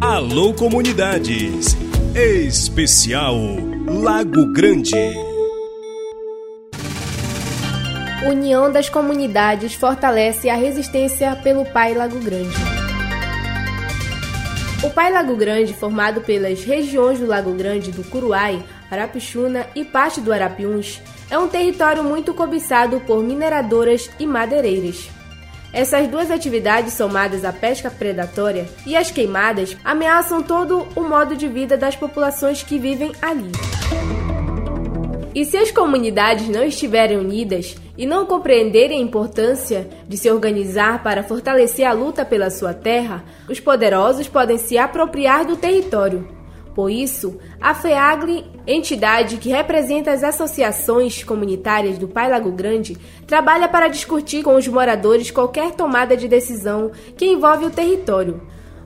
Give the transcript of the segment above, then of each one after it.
Alô Comunidades. Especial Lago Grande. União das comunidades fortalece a resistência pelo Pai Lago Grande. O Pai Lago Grande, formado pelas regiões do Lago Grande do Curuai, Arapixuna e parte do Arapiuns, é um território muito cobiçado por mineradoras e madeireiras. Essas duas atividades, somadas à pesca predatória e às queimadas, ameaçam todo o modo de vida das populações que vivem ali. E se as comunidades não estiverem unidas e não compreenderem a importância de se organizar para fortalecer a luta pela sua terra, os poderosos podem se apropriar do território por isso, a FEAGLE, entidade que representa as associações comunitárias do Pai Lago Grande, trabalha para discutir com os moradores qualquer tomada de decisão que envolve o território.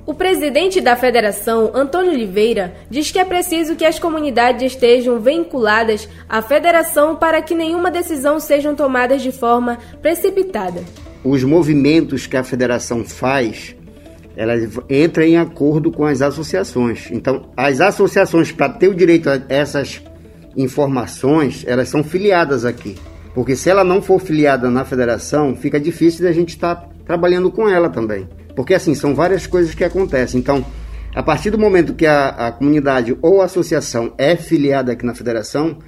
O presidente da federação, Antônio Oliveira, diz que é preciso que as comunidades estejam vinculadas à federação para que nenhuma decisão seja tomada de forma precipitada. Os movimentos que a federação faz ela entra em acordo com as associações. Então, as associações, para ter o direito a essas informações, elas são filiadas aqui. Porque se ela não for filiada na federação, fica difícil da gente estar tá trabalhando com ela também. Porque, assim, são várias coisas que acontecem. Então, a partir do momento que a, a comunidade ou a associação é filiada aqui na federação,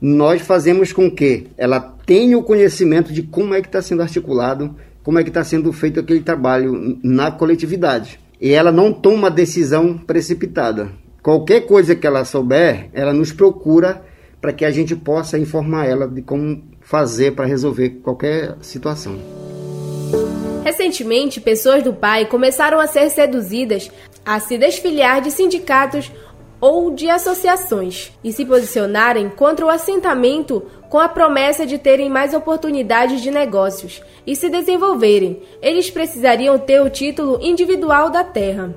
nós fazemos com que ela tenha o conhecimento de como é que está sendo articulado como é que está sendo feito aquele trabalho na coletividade. E ela não toma decisão precipitada. Qualquer coisa que ela souber, ela nos procura para que a gente possa informar ela de como fazer para resolver qualquer situação. Recentemente, pessoas do PAI começaram a ser seduzidas a se desfiliar de sindicatos ou de associações e se posicionarem contra o assentamento com a promessa de terem mais oportunidades de negócios e se desenvolverem. Eles precisariam ter o título individual da terra.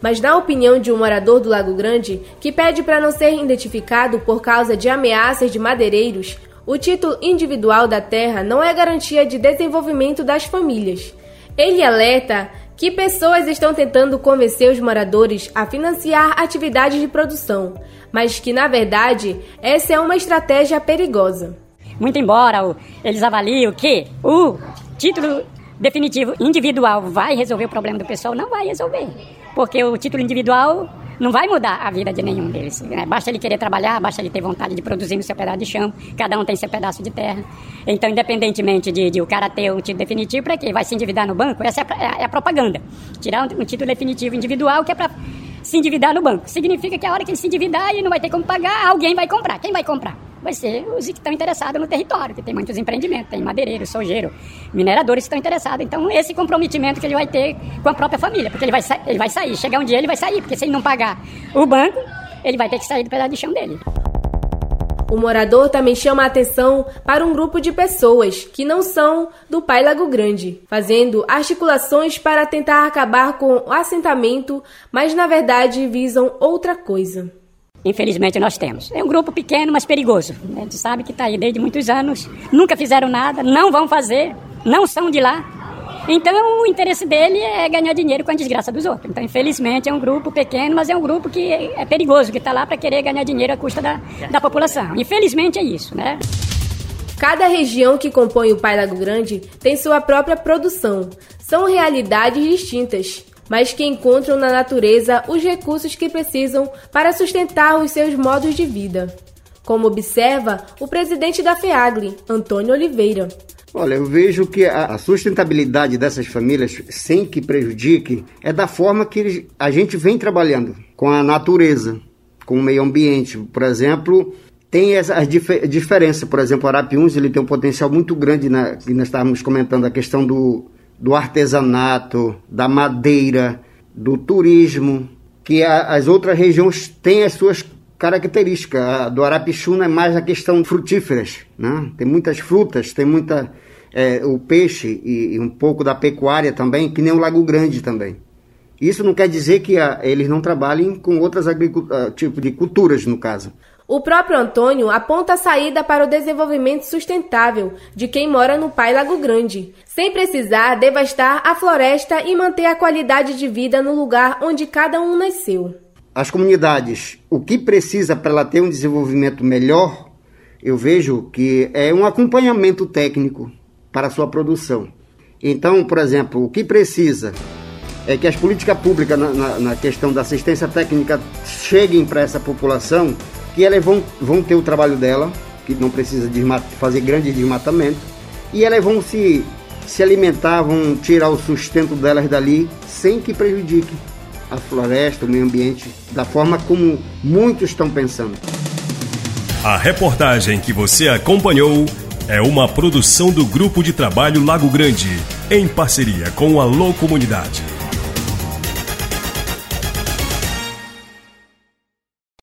Mas, na opinião de um morador do Lago Grande, que pede para não ser identificado por causa de ameaças de madeireiros, o título individual da terra não é garantia de desenvolvimento das famílias. Ele alerta que pessoas estão tentando convencer os moradores a financiar atividades de produção, mas que na verdade essa é uma estratégia perigosa. Muito embora eles avaliem que o título definitivo individual vai resolver o problema do pessoal, não vai resolver. Porque o título individual não vai mudar a vida de nenhum deles. Né? Basta ele querer trabalhar, basta ele ter vontade de produzir no seu pedaço de chão, cada um tem seu pedaço de terra. Então, independentemente de, de o cara ter um título definitivo, para quê? Vai se endividar no banco? Essa é a, é a propaganda. Tirar um, um título definitivo individual que é para se endividar no banco. Significa que a hora que ele se endividar e não vai ter como pagar, alguém vai comprar. Quem vai comprar? Vai ser os que estão interessados no território, que tem muitos empreendimentos, tem madeireiro, sojeiro, mineradores que estão interessados. Então, esse comprometimento que ele vai ter com a própria família, porque ele vai, ele vai sair, chegar um dia ele vai sair, porque se ele não pagar o banco, ele vai ter que sair do pedaço de chão dele. O morador também chama a atenção para um grupo de pessoas que não são do Pai Lago Grande, fazendo articulações para tentar acabar com o assentamento, mas na verdade visam outra coisa. Infelizmente nós temos. É um grupo pequeno, mas perigoso. A gente sabe que está aí desde muitos anos, nunca fizeram nada, não vão fazer, não são de lá. Então, o interesse dele é ganhar dinheiro com a desgraça dos outros. Então, infelizmente, é um grupo pequeno, mas é um grupo que é perigoso, que está lá para querer ganhar dinheiro à custa da, da população. Infelizmente, é isso, né? Cada região que compõe o Pai Lago Grande tem sua própria produção. São realidades distintas, mas que encontram na natureza os recursos que precisam para sustentar os seus modos de vida. Como observa o presidente da FEAGLE, Antônio Oliveira. Olha, eu vejo que a sustentabilidade dessas famílias, sem que prejudique, é da forma que a gente vem trabalhando com a natureza, com o meio ambiente. Por exemplo, tem essa dif diferença. Por exemplo, Arapiuns ele tem um potencial muito grande, que nós estávamos comentando, a questão do, do artesanato, da madeira, do turismo, que a, as outras regiões têm as suas características. A do Arapixuna é mais a questão frutíferas, né? Tem muitas frutas, tem muita é, o peixe e, e, um pouco da pecuária também, que nem o Lago Grande também. Isso não quer dizer que a, eles não trabalhem com outras tipos de culturas, no caso. O próprio Antônio aponta a saída para o desenvolvimento sustentável de quem mora no Pai Lago Grande, sem precisar devastar a floresta e manter a qualidade de vida no lugar onde cada um nasceu. As comunidades, o que precisa para ela ter um desenvolvimento melhor, eu vejo que é um acompanhamento técnico para a sua produção. Então, por exemplo, o que precisa é que as políticas públicas na, na, na questão da assistência técnica cheguem para essa população que elas vão, vão ter o trabalho dela, que não precisa fazer grande desmatamento, e elas vão se, se alimentar, vão tirar o sustento delas dali sem que prejudique a floresta, o meio ambiente, da forma como muitos estão pensando. A reportagem que você acompanhou é uma produção do Grupo de Trabalho Lago Grande, em parceria com a Alô Comunidade.